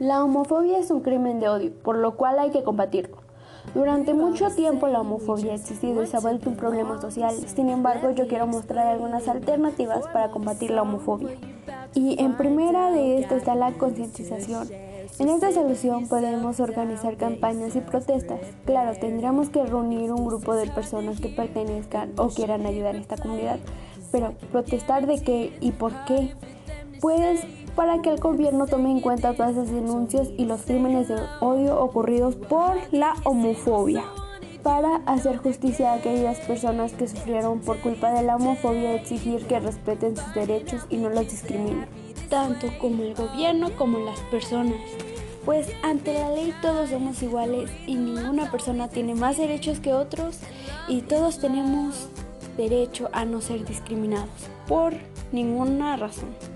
La homofobia es un crimen de odio, por lo cual hay que combatirlo. Durante mucho tiempo la homofobia ha existido y se ha vuelto un problema social. Sin embargo, yo quiero mostrar algunas alternativas para combatir la homofobia. Y en primera de esto está la concientización. En esta solución podemos organizar campañas y protestas. Claro, tendríamos que reunir un grupo de personas que pertenezcan o quieran ayudar a esta comunidad. Pero, ¿protestar de qué y por qué? Pues para que el gobierno tome en cuenta todas esas denuncias y los crímenes de odio ocurridos por la homofobia. Para hacer justicia a aquellas personas que sufrieron por culpa de la homofobia, exigir que respeten sus derechos y no los discriminen. Tanto como el gobierno como las personas. Pues ante la ley todos somos iguales y ninguna persona tiene más derechos que otros y todos tenemos derecho a no ser discriminados por ninguna razón.